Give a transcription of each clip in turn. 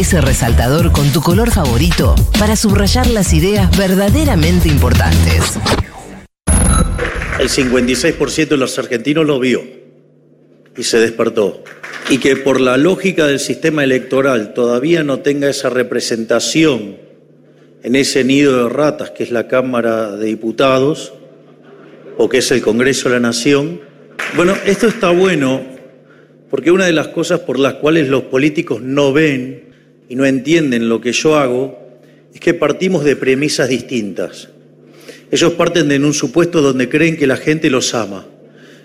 ese resaltador con tu color favorito para subrayar las ideas verdaderamente importantes. El 56% de los argentinos lo vio y se despertó. Y que por la lógica del sistema electoral todavía no tenga esa representación en ese nido de ratas que es la Cámara de Diputados o que es el Congreso de la Nación. Bueno, esto está bueno porque una de las cosas por las cuales los políticos no ven y no entienden lo que yo hago es que partimos de premisas distintas. Ellos parten de un supuesto donde creen que la gente los ama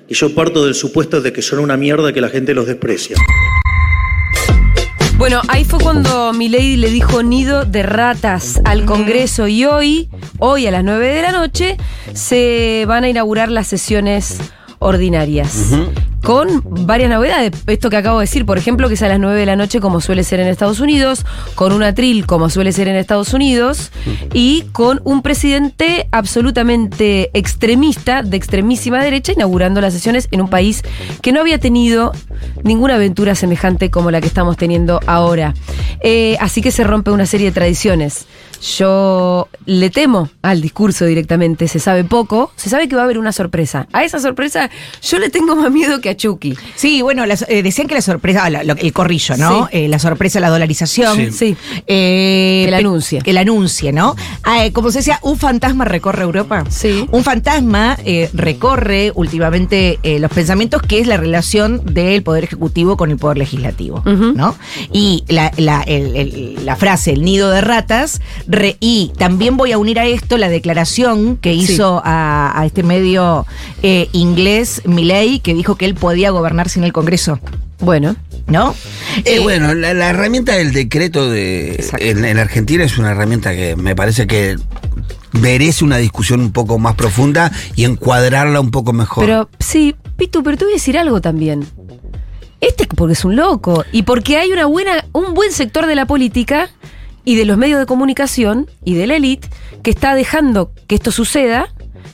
y yo parto del supuesto de que son una mierda que la gente los desprecia. Bueno, ahí fue cuando Milei le dijo nido de ratas al Congreso y hoy, hoy a las 9 de la noche, se van a inaugurar las sesiones ordinarias. Con varias novedades. Esto que acabo de decir, por ejemplo, que es a las 9 de la noche, como suele ser en Estados Unidos, con un atril, como suele ser en Estados Unidos, y con un presidente absolutamente extremista, de extremísima derecha, inaugurando las sesiones en un país que no había tenido ninguna aventura semejante como la que estamos teniendo ahora. Eh, así que se rompe una serie de tradiciones. Yo le temo al discurso directamente, se sabe poco, se sabe que va a haber una sorpresa. A esa sorpresa yo le tengo más miedo que a Chucky. Sí, bueno, las- eh, decían que la sorpresa, la- lo- el corrillo, ¿no? Sí. Eh, la sorpresa, la dolarización. Sí. Eh, Que la anuncie. Que la anuncie, ¿no? Ah, eh, como se decía, un fantasma recorre Europa. Sí. Un fantasma eh, recorre últimamente eh, los pensamientos, que es la relación del Poder Ejecutivo con el Poder Legislativo. ¿no? Y la, la- el- el- la frase, el nido de ratas, re- y también voy a unir a esto la declaración que hizo a, a este medio eh, inglés, Milley, que dijo que él podía gobernar sin el Congreso. Bueno, ¿No? Eh, Eh, bueno, la, la herramienta del decreto de en Argentina es una herramienta que me parece que merece una discusión un poco más profunda y encuadrarla un poco mejor. pero sí, Pitu, pero te voy a decir algo también. Este porque es un loco y porque hay una buena, un buen sector de la política y de los medios de comunicación y de la élite que está dejando que esto suceda,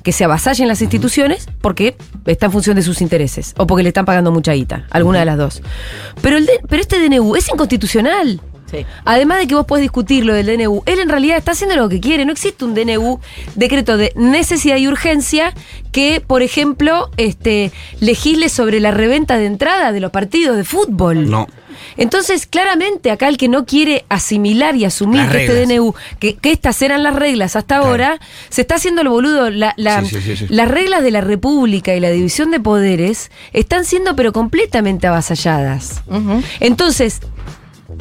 que se avasallen las instituciones porque está en función de sus intereses o porque le están pagando mucha guita, alguna de las dos. Pero, el de- pero este DNU es inconstitucional. Sí. Además de que vos podés discutir lo del DNU, él en realidad está haciendo lo que quiere. No existe un DNU, decreto de necesidad y urgencia, que, por ejemplo, este, legisle sobre la reventa de entrada de los partidos de fútbol. No. Entonces, claramente, acá el que no quiere asimilar y asumir que este. DNU, que, que estas eran las reglas hasta ahora, se está haciendo el boludo. La- la- Sí, sí, sí, sí. Las reglas de la República y la división de poderes están siendo, pero completamente avasalladas. Entonces,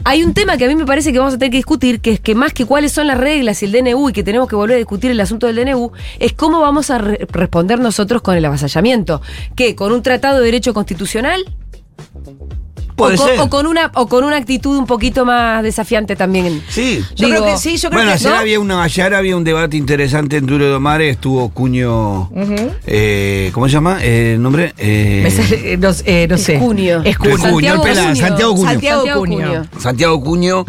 hay un tema que a mí me parece que vamos a tener que discutir, que es que más que cuáles son las reglas y el DNU y que tenemos que volver a discutir el asunto del DNU, es cómo vamos a re- responder nosotros con el avasallamiento. ¿Qué? ¿Con un tratado de derecho constitucional? Puede o, con, ser. o con una, o con una actitud un poquito más desafiante también. Sí. Yo Digo, creo que sí, yo creo Bueno, que ayer ¿no? había, una, ayer había un debate interesante en Duro de Omar, estuvo Cuño. eh, ¿Cómo se llama? Eh, ¿El nombre? Eh, Me sale- eh, no, eh, no sé. Escuño. Escuño. Cuño, el pelado, Santiago Cuño. Santiago Cuño. Santiago Cuño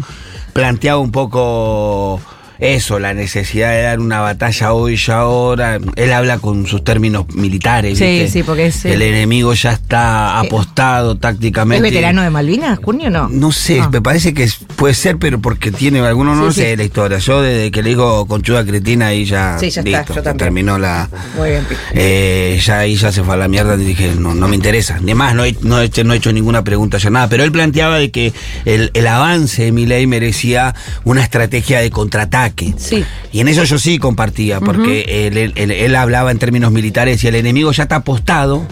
planteaba un poco eso, la necesidad de dar una batalla hoy y ahora. Él habla con sus términos militares. Sí, ¿viste? sí, porque es, eh, El enemigo ya está apostado ¿Es tácticamente. veterano de Malvinas, Cuño no? No sé, Ah. me parece que es- puede ser, pero porque tiene algunos, no Sí, sé sí. la historia. Yo desde que le digo conchuda cretina ahí ya, Sí, ya está, yo también. terminó la... Muy bien. Eh, ya ahí ya se fue a la mierda y dije, no, no me interesa. Ni más, no he, no, he hecho, no he hecho ninguna pregunta ya nada. Pero él planteaba de que el, el avance de mi ley merecía una estrategia de contraataque. Sí. Y en eso yo sí compartía, porque él, él- él- él hablaba en términos militares y el enemigo ya está apostado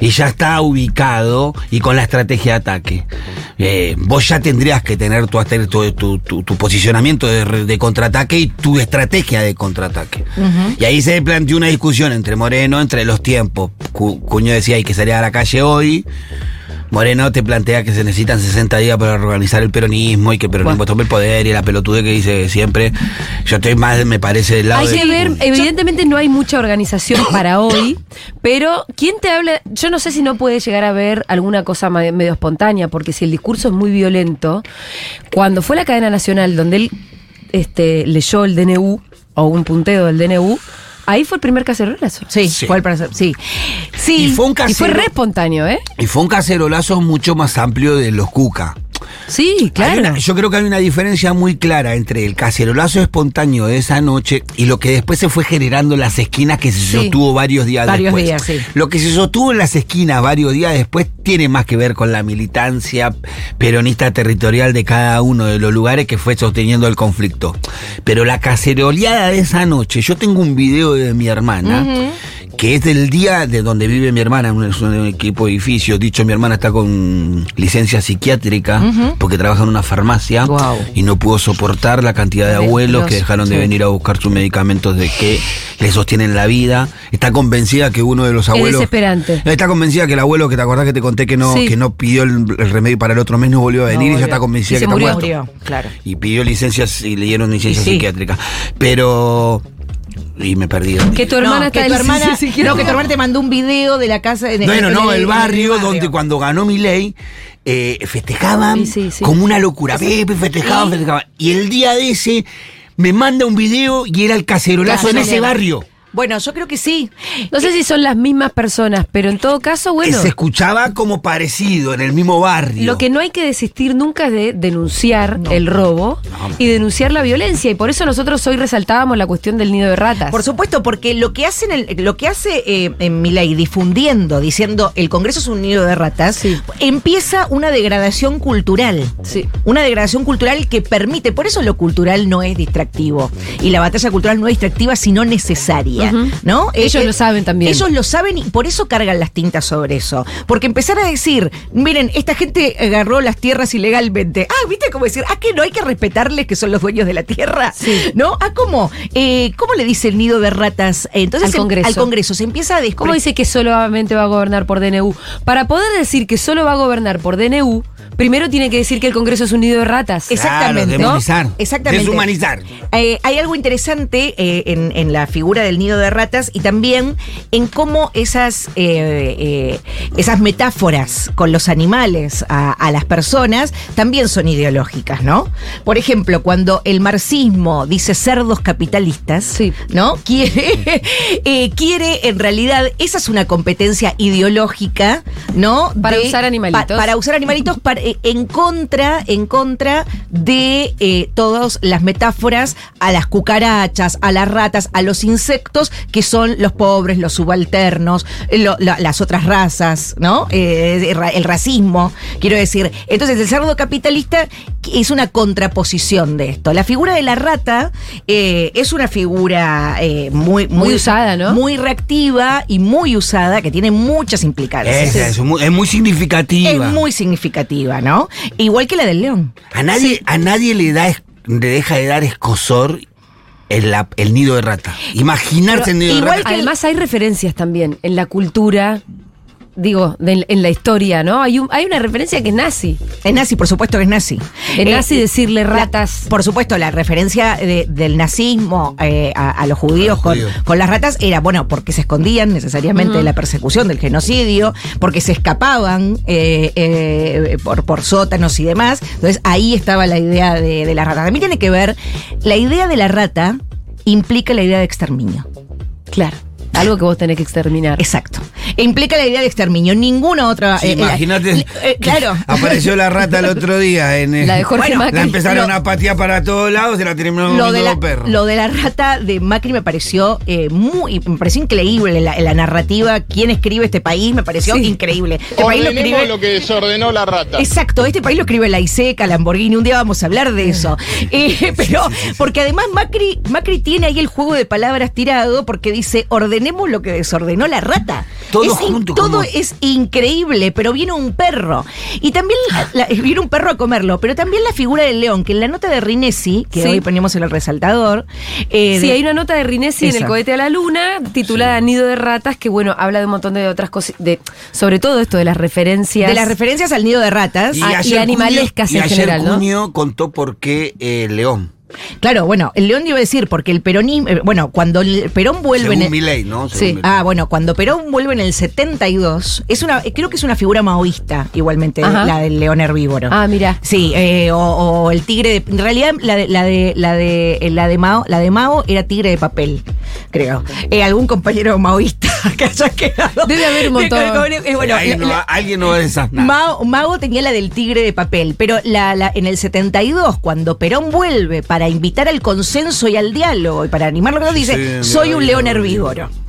y ya está ubicado y con la estrategia de ataque. Eh, vos ya tendrías que tener tu, tu, tu- posicionamiento de, contraataque y tu estrategia de contraataque. Y ahí se planteó una discusión entre Moreno, entre los tiempos. Cu- Cuño decía hay que salir a la calle hoy. Moreno te plantea que se necesitan 60 días para organizar el peronismo y que el peronismo tome el poder y la pelotude que dice siempre. Yo estoy más, me parece, del lado Hay de- que ver, evidentemente no hay mucha organización para hoy, pero ¿quién te habla? Yo no sé si no puede llegar a ver alguna cosa medio espontánea, porque si el discurso es muy violento, cuando fue la cadena nacional donde él este, leyó el DNU o un punteo del DNU, ahí fue el primer cacerolazo. Sí, Sí. fue el para Sí. Sí. Y fue un Y fue re espontáneo, ¿eh? Y fue un cacerolazo mucho más amplio de los Cuca. Sí, claro. una- yo creo que hay una diferencia muy clara entre el cacerolazo espontáneo de esa noche y lo que después se fue generando en las esquinas que se Sí. sostuvo varios días Varios después. días, sí. Lo que se sostuvo en las esquinas varios días después tiene más que ver con la militancia peronista territorial de cada uno de los lugares que fue sosteniendo el conflicto. Pero la caceroleada de esa noche, yo tengo un video de mi hermana. Que es del día de donde vive mi hermana, en un, es un equipo de edificios. Dicho, mi hermana está con licencia psiquiátrica porque trabaja en una farmacia y no pudo soportar la cantidad de abuelos los- que dejaron de sí. venir a buscar sus medicamentos de que le sostienen la vida. Está convencida que uno de los Es abuelos. desesperante. Está convencida que el abuelo que te acordás que te conté que no, Sí. que no pidió el, el remedio para el otro mes no volvió a venir y ya está convencida Y que se está murió. muerto. Murió, claro. Y pidió licencias y le dieron licencia sí. psiquiátrica. Pero. Y me perdí. Que tu hermana No, está que tu hermana, no, que tu hermana te mandó un video de la casa. en- Bueno, en- no, el en barrio, barrio. donde cuando ganó mi ley festejaban Sí, sí, sí. como una locura. Pepe, festejaban, festejaban. Y el día de ese me manda un video y era el cacerolazo en ese barrio. Bueno, yo creo que sí. No sé si son las mismas personas, pero en todo caso, bueno. Se escuchaba como parecido en el mismo barrio. Lo que no hay que desistir nunca es de denunciar el robo y denunciar la violencia. Y por eso nosotros hoy resaltábamos la cuestión del nido de ratas. Por supuesto, porque lo que hacen el- lo que hace eh, en Milei difundiendo, diciendo el Congreso es un nido de ratas, Sí. empieza una degradación cultural. Sí. Una degradación cultural que permite, por eso lo cultural no es distractivo. Y la batalla cultural no es distractiva, sino necesaria. ¿No? Ellos lo saben también. Ellos lo saben y por eso cargan las tintas sobre eso. Porque empezar a decir, miren, esta gente agarró las tierras ilegalmente. Ah, ¿viste cómo decir? Ah, que no hay que respetarles que son los dueños de la tierra. Sí. ¿No? Ah, ¿cómo? Eh, ¿Cómo le dice el nido de ratas? Eh, Entonces Al em- Congreso. al Congreso se empieza a ¿Cómo dice que solamente va a gobernar por DNU? Para poder decir que solo va a gobernar por DNU, primero tiene que decir que el Congreso es un nido de ratas. Exactamente, Claro, ¿no? demonizar. Exactamente. Deshumanizar. Eh, hay algo interesante eh, en, en la figura del nido de ratas y también en cómo esas, eh, eh, esas metáforas con los animales a, a las personas también son ideológicas, ¿no? Por ejemplo, cuando el marxismo dice cerdos capitalistas, Sí. ¿no? Quiere, eh, quiere en realidad, esa es una competencia ideológica, ¿no? Para usar animalitos. pa- para usar animalitos para- en contra, en contra de eh, todas las metáforas a las cucarachas, a las ratas, a los insectos, que son los pobres, los subalternos, eh, las otras razas, ¿no? Eh, el racismo, quiero decir. Entonces, el cerdo capitalista es una contraposición de esto. La figura de la rata eh, es una figura eh, muy, muy, Muy usada, ¿no? Muy reactiva y muy usada, que tiene muchas implicancias. Esa, es, muy, es muy significativa. Es muy significativa, ¿no? Igual que la del león. A nadie, a nadie le da le deja de dar escosor el, la- el nido de rata. Imaginarse Pero el nido de igual rata. que- Además hay referencias también en la cultura, digo, de- en la historia, ¿no? Hay, un, hay una referencia que es nazi. Es nazi, por supuesto que es nazi. Es Eh, nazi decirle la- ratas. por supuesto, la referencia de- del nazismo eh, a, a los judíos, A con, los judíos. con las ratas era, bueno, porque se escondían necesariamente de la persecución, del genocidio, porque se escapaban eh, eh, por, por sótanos y demás. Entonces ahí estaba la idea de, de la rata. También tiene que ver, la idea de la rata implica la idea de exterminio. Claro. Algo que vos tenés que exterminar. Exacto. E implica la idea de exterminio. Ninguna otra. Sí, eh, eh, imagínate. eh, claro. Apareció la rata el otro día. En, eh, La de Jorge Bueno, Macri. La empezaron Lo- a patear para todos lados y la terminaron Lo de, la, los perros. lo de la rata de Macri me pareció eh, muy, me pareció increíble la, la narrativa. ¿Quién escribe este país? Me pareció Sí. increíble. Este país lo escribe. lo que desordenó la rata. Exacto, este país lo escribe la ISECA, Lamborghini, un día vamos a hablar de eso. Eh, pero, porque además Macri, Macri tiene ahí el juego de palabras tirado porque dice, ordenemos lo que desordenó la rata. Todo Es junto, Todo como- es increíble, pero viene un perro. Y también la- la- viene un perro a comerlo, pero también la figura del león, que en la nota de Rinesi, que Sí. hoy ponemos en el resaltador, eh, Sí, de- hay una nota de Rinesi en el cohete a la luna titulada Nido de ratas que bueno, habla de un montón de otras cosas, de sobre todo esto de las referencias. de las referencias al nido de ratas. Ah, y animalescas Cunio- en y ayer general, ¿no? Contó por qué eh, el león. Claro, bueno, el león iba a decir, porque el peronismo, eh, bueno, cuando el Perón vuelve en Según el- mi ley, ¿no? Sí. Según ley. Ah, bueno, cuando Perón vuelve en el 72, es una, creo que es una figura maoísta, igualmente, Ajá. la del león herbívoro. Ah, mira. Sí, eh, o, o el tigre de. En realidad, la de, la de, la de, eh, la de Mao, la de Mao era tigre de papel. creo. Eh, algún compañero maoísta que haya quedado. Debe haber un montón. Eh, bueno, Ahí la- no- la- alguien no va a desasnar. Mao, Mao tenía la del tigre de papel, pero la, la- en el 72, cuando Perón vuelve para invitar al consenso y al diálogo y para animarlo, dice, Sí, soy un león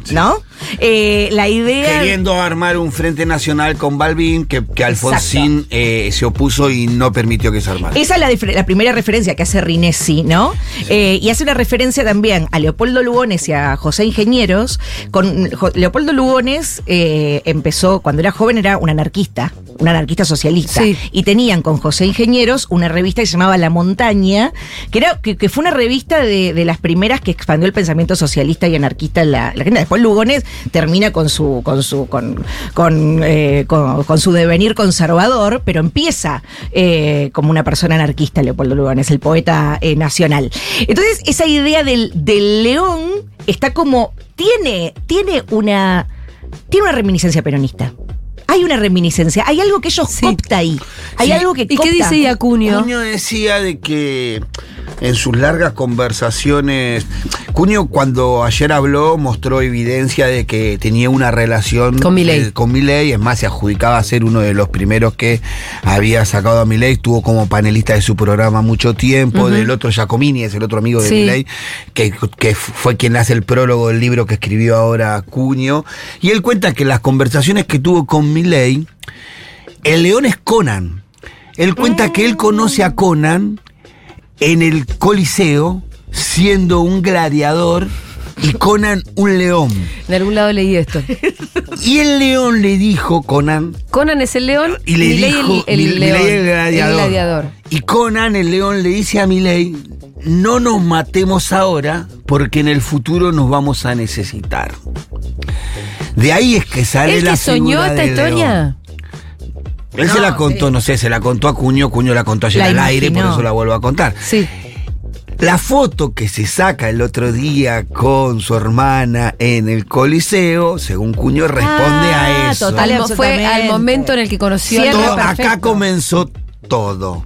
sí. ¿no? Eh, la idea... Queriendo armar un frente nacional con Balvin, que, que Alfonsín eh, se opuso y no permitió que se armara. Esa es la, primera referencia que hace Rinesi, ¿no? Eh, y hace una referencia también a Leopoldo Lugones y a José Ingenieros. Con Jo- Leopoldo Lugones eh, empezó, cuando era joven, era un anarquista, un anarquista socialista. Sí. Y tenían con José Ingenieros una revista que se llamaba La Montaña, que, era, que, que fue una revista de, de las primeras que expandió el pensamiento socialista y anarquista en la, la gente. Después Lugones termina con su, con su, con, con, eh, con- con su devenir conservador, pero empieza eh, como una persona anarquista, Leopoldo Lugones, el poeta eh, nacional. Entonces, esa idea del, del león está como. tiene, tiene una. tiene una reminiscencia peronista. Hay una reminiscencia, hay algo que ellos Sí. copta ahí. Hay Sí. algo que ¿Y qué dice Iacuño? Cuño decía de que en sus largas conversaciones, Cuño cuando ayer habló mostró evidencia de que tenía una relación Con Milei. eh, con Milei, es más, se adjudicaba a ser uno de los primeros que había sacado a Milei, estuvo como panelista de su programa mucho tiempo, del otro Giacomini, es el otro amigo de Sí. Milei, que, que fue quien hace el prólogo del libro que escribió ahora Cuño, y él cuenta que las conversaciones que tuvo con Milei, el león es Conan. Él cuenta que él conoce a Conan en el Coliseo siendo un gladiador y Conan un león. De algún lado leí esto. Y el león le dijo, Conan, Conan es el león y le dijo, el, león. El gladiador. el gladiador. Y Conan, el león, le dice a Milei, no nos matemos ahora porque en el futuro nos vamos a necesitar. De ahí es que sale ¿El la que soñó figura esta historia? Él se la contó, no sé, se la contó a Cuño, Cuño la contó ayer La al aire, por eso la vuelvo a contar. Sí. La foto que se saca el otro día con su hermana en el Coliseo, según Cuño, responde Ah, a eso. total, fue al momento en el que conoció Todo- acá comenzó todo.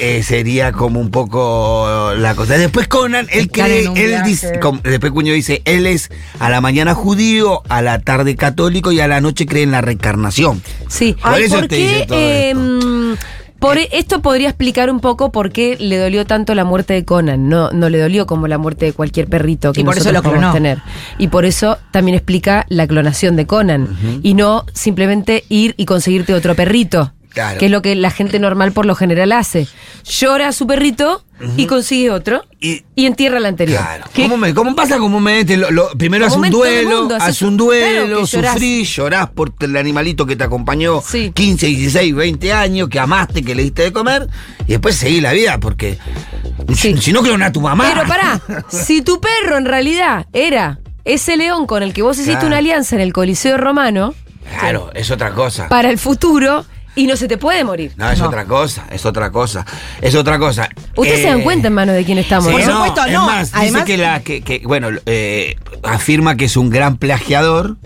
Eh, sería como un poco la cosa. Después Conan, él cree, él dice, como- después Cuño dice, él es a la mañana judío, a la tarde católico y a la noche cree en la reencarnación. Sí. Por Ay, eso ¿por te qué, dice todo eh, esto. por esto podría explicar un poco por qué le dolió tanto la muerte de Conan. No, no le dolió como la muerte de cualquier perrito que Y por eso lo podemos clonó. tener. Y por eso también explica la clonación de Conan. Y no simplemente ir y conseguirte otro perrito. Claro. Que es lo que la gente normal por lo general hace. Llora a su perrito y consigue otro Y- y, entierra al anterior. Claro. ¿Qué- ¿Cómo, me- cómo pasa comúnmente? Lo- lo- primero haces un el duelo, hace un duelo, sufrís, llorás por el animalito que te acompañó Sí. 15, 16, 20 años, que amaste, que le diste de comer, y después seguí la vida, porque Sí. si no clona a tu mamá. Pero pará, si tu perro en realidad era ese león con el que vos hiciste Claro. una alianza en el Coliseo Romano Claro, es otra cosa. para el futuro y no se te puede morir. No, es otra cosa, es otra cosa. Es otra cosa. Ustedes se Eh, dan cuenta en manos de quién estamos, Sí, ¿no? Por no, supuesto, es no. más, Además- dice que, la, que, que, bueno, eh, afirma que es un gran plagiador.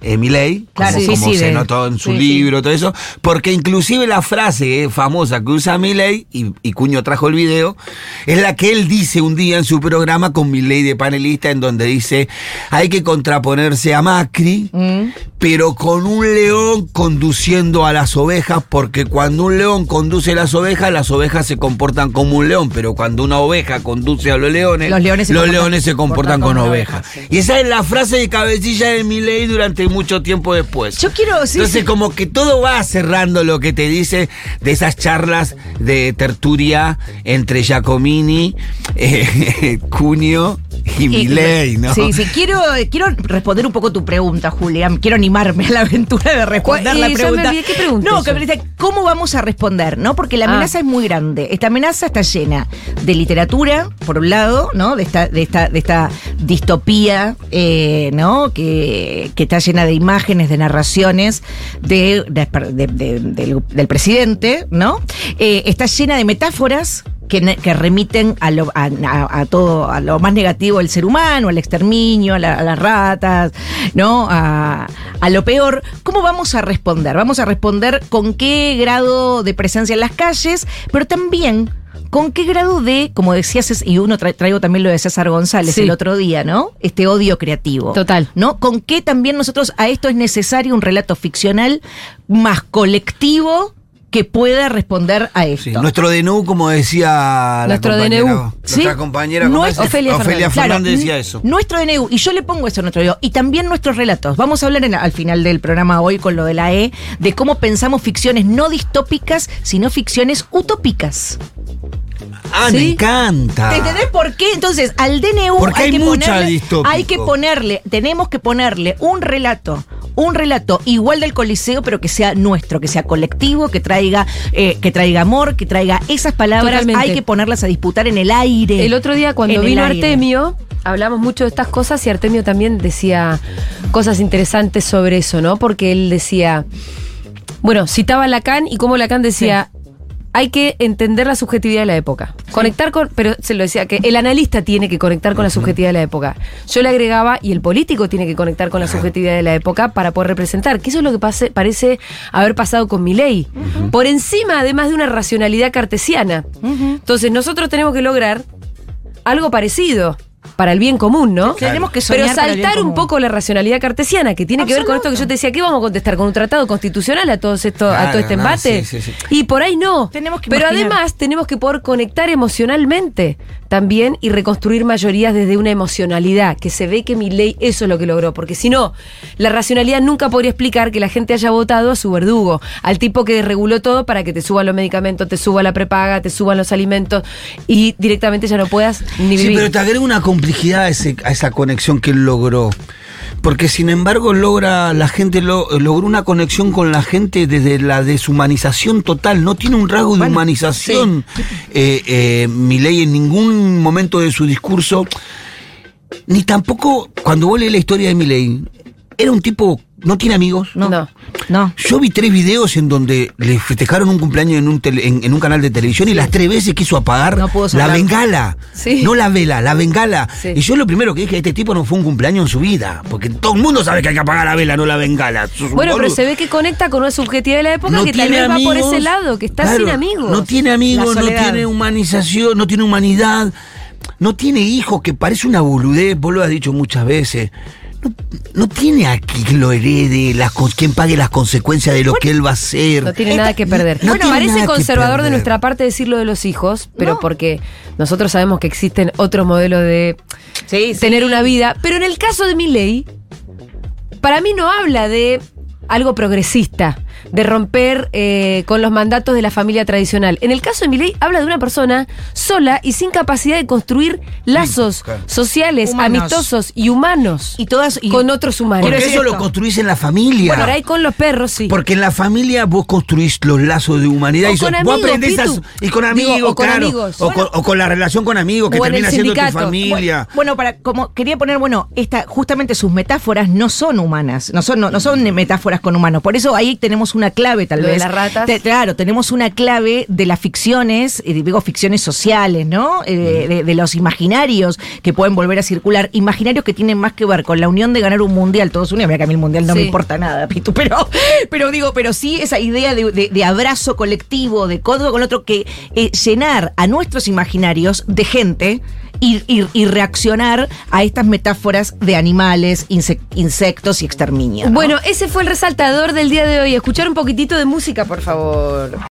Eh, Milei, Claro, como, sí, como sí, se de- notó en su sí, libro, todo eso, porque inclusive la frase eh, famosa que usa Milei, y, y Cuño trajo el video, es la que él dice un día en su programa con Milei de panelista, en donde dice, hay que contraponerse a Macri, Mm. Pero con un león conduciendo a las ovejas, porque cuando un león conduce las ovejas, las ovejas se comportan como un león, pero cuando una oveja conduce a los leones, Los leones se comportan- leones se comportan con ovejas. Y esa es la frase de cabecilla de mi ley durante mucho tiempo después. Yo quiero, sí, Entonces, sí. como que todo va cerrando lo que te dice de esas charlas de tertulia entre Giacomini, eh, Cunio y, Milei, ¿no? Sí, sí. Quiero, quiero responder un poco tu pregunta, Julián. Quiero animarme a la aventura de responder ¿Cuál- la me pregunta. olvidé, ¿qué pregunta No, que me dice, ¿cómo vamos a responder? ¿No? Porque la Ah. amenaza es muy grande. Esta amenaza está llena de literatura, por un lado, ¿no? De esta, de esta, de esta distopía, eh, ¿no? Que, que está llena de imágenes, de narraciones de, de- de- de- del, del presidente, ¿no? Eh, está llena de metáforas que, que remiten a, lo, a, a- a todo, a lo más negativo del ser humano, al exterminio, a, la- a las ratas, ¿no? A, lo peor. ¿Cómo vamos a responder? Vamos a responder con qué grado de presencia en las calles, pero también ¿con qué grado de, como decías, y uno tra- traigo también lo de César González Sí. el otro día, ¿no? Este odio creativo. Total. ¿No? ¿Con qué también nosotros a esto es necesario un relato ficcional más colectivo que pueda responder a esto? Sí, nuestro DNU, como decía la Nuestro compañera, DNU. Nuestra Sí. compañera ¿cómo Nuestro- es? Ofelia Fernández. Fernández Claro, decía eso. Nuestro DNU, y yo le pongo eso a nuestro DNU, y también nuestros relatos. Vamos a hablar en- al final del programa hoy con lo de la E, de cómo pensamos ficciones no distópicas, sino ficciones utópicas. Ah, ¿Sí? me encanta. ¿Te entendés por qué? Entonces, al DNU Porque hay que mucha ponerle, hay que ponerle, tenemos que ponerle un relato, un relato igual del Coliseo, pero que sea nuestro, que sea colectivo, que traiga, eh, que traiga amor, que traiga esas palabras, Totalmente. hay que ponerlas a disputar en el aire. El otro día cuando vino. Artemio, hablamos mucho de estas cosas y Artemio también decía cosas interesantes sobre eso, ¿no? Porque él decía, bueno, citaba a Lacan y como Lacan decía, hay que entender la subjetividad de la época. Conectar con, pero se lo decía que el analista tiene que conectar con la subjetividad de la época. Yo le agregaba, y el político tiene que conectar con la subjetividad de la época para poder representar, que eso es lo que pase- parece haber pasado con mi ley. Por encima, además de una racionalidad cartesiana. Entonces, nosotros tenemos que lograr algo parecido para el bien común, ¿no? Tenemos que Pero soñar bien saltar un poco la racionalidad cartesiana, que tiene que ver con esto que yo te decía, ¿qué vamos a contestar? ¿Con un tratado constitucional a todo esto, a todo este no, embate? sí, sí, sí. Y por ahí no. Tenemos que Pero imaginar. además tenemos que poder conectar emocionalmente también y reconstruir mayorías desde una emocionalidad, que se ve que mi ley eso es lo que logró, porque si no, la racionalidad nunca podría explicar que la gente haya votado a su verdugo, al tipo que desreguló todo para que te suban los medicamentos, te suba la prepaga, te suban los alimentos y directamente ya no puedas ni Sí, vivir. pero te agrega una complejidad a, ese- a esa conexión que él logró. Porque sin embargo logra, la gente lo- logró una conexión con la gente desde la deshumanización total. No tiene un rasgo de humanización. Eh, eh, Milei en ningún momento de su discurso, ni tampoco cuando vos lees la historia de Milei, era un tipo, no tiene amigos. no. No. Yo vi tres videos en donde le festejaron un cumpleaños en un, tele- en, en un canal de televisión y las tres veces quiso apagar No la bengala. Sí. No la vela, la bengala. Sí. Y yo lo primero que dije, este tipo no fue un cumpleaños en su vida. Porque todo el mundo sabe que hay que apagar la vela, no la bengala. Bueno, pero se ve que conecta con una subjetividad de la época No que tal vez va por ese lado, que está Claro, sin amigos. No tiene amigos, no tiene humanización, no tiene humanidad. No tiene hijos, que parece una boludez, vos lo has dicho muchas veces. No, no tiene aquí quien lo herede, las, quien pague las consecuencias de lo que él va a hacer. No tiene nada que perder. No bueno, parece conservador de nuestra parte decirlo de los hijos, pero No. porque nosotros sabemos que existen otros modelos de Sí, sí. tener una vida. Pero en el caso de mi ley, para mí no habla de algo progresista, de romper eh, con los mandatos de la familia tradicional. En el caso de Milei habla de una persona sola y sin capacidad de construir lazos claro. sociales, Humanos. amistosos y humanos Y todas. y- con otros humanos. Porque eso lo construís en la familia. Por ahí con los perros, sí. Porque en la familia vos construís los lazos de humanidad O y con vos amigos, aprendés a- Pitu. y con Digo, amigos, o con claro. amigos. O, con, Bueno. o con la relación con amigos que termina siendo tu familia. Bueno, para como quería poner, bueno, esta justamente sus metáforas no son humanas, no son no, no son metáforas con humanos. Por eso ahí tenemos una clave tal Lo de vez. las ratas. Te- claro, tenemos una clave de las ficciones, y digo ficciones sociales, ¿no? Eh, de, de los imaginarios que pueden volver a circular, imaginarios que tienen más que ver con la unión de ganar un mundial, todos unidos. Mira que a mí el mundial no Sí. me importa nada, Pitu, pero pero digo, pero sí esa idea de, de- de abrazo colectivo, de codo con otro que eh, llenar a nuestros imaginarios de gente y, y- y reaccionar a estas metáforas de animales, insec- insectos y exterminio. ¿no? Bueno, ese fue el resaltador del día de hoy. Escuchar un poquitito de música, por favor.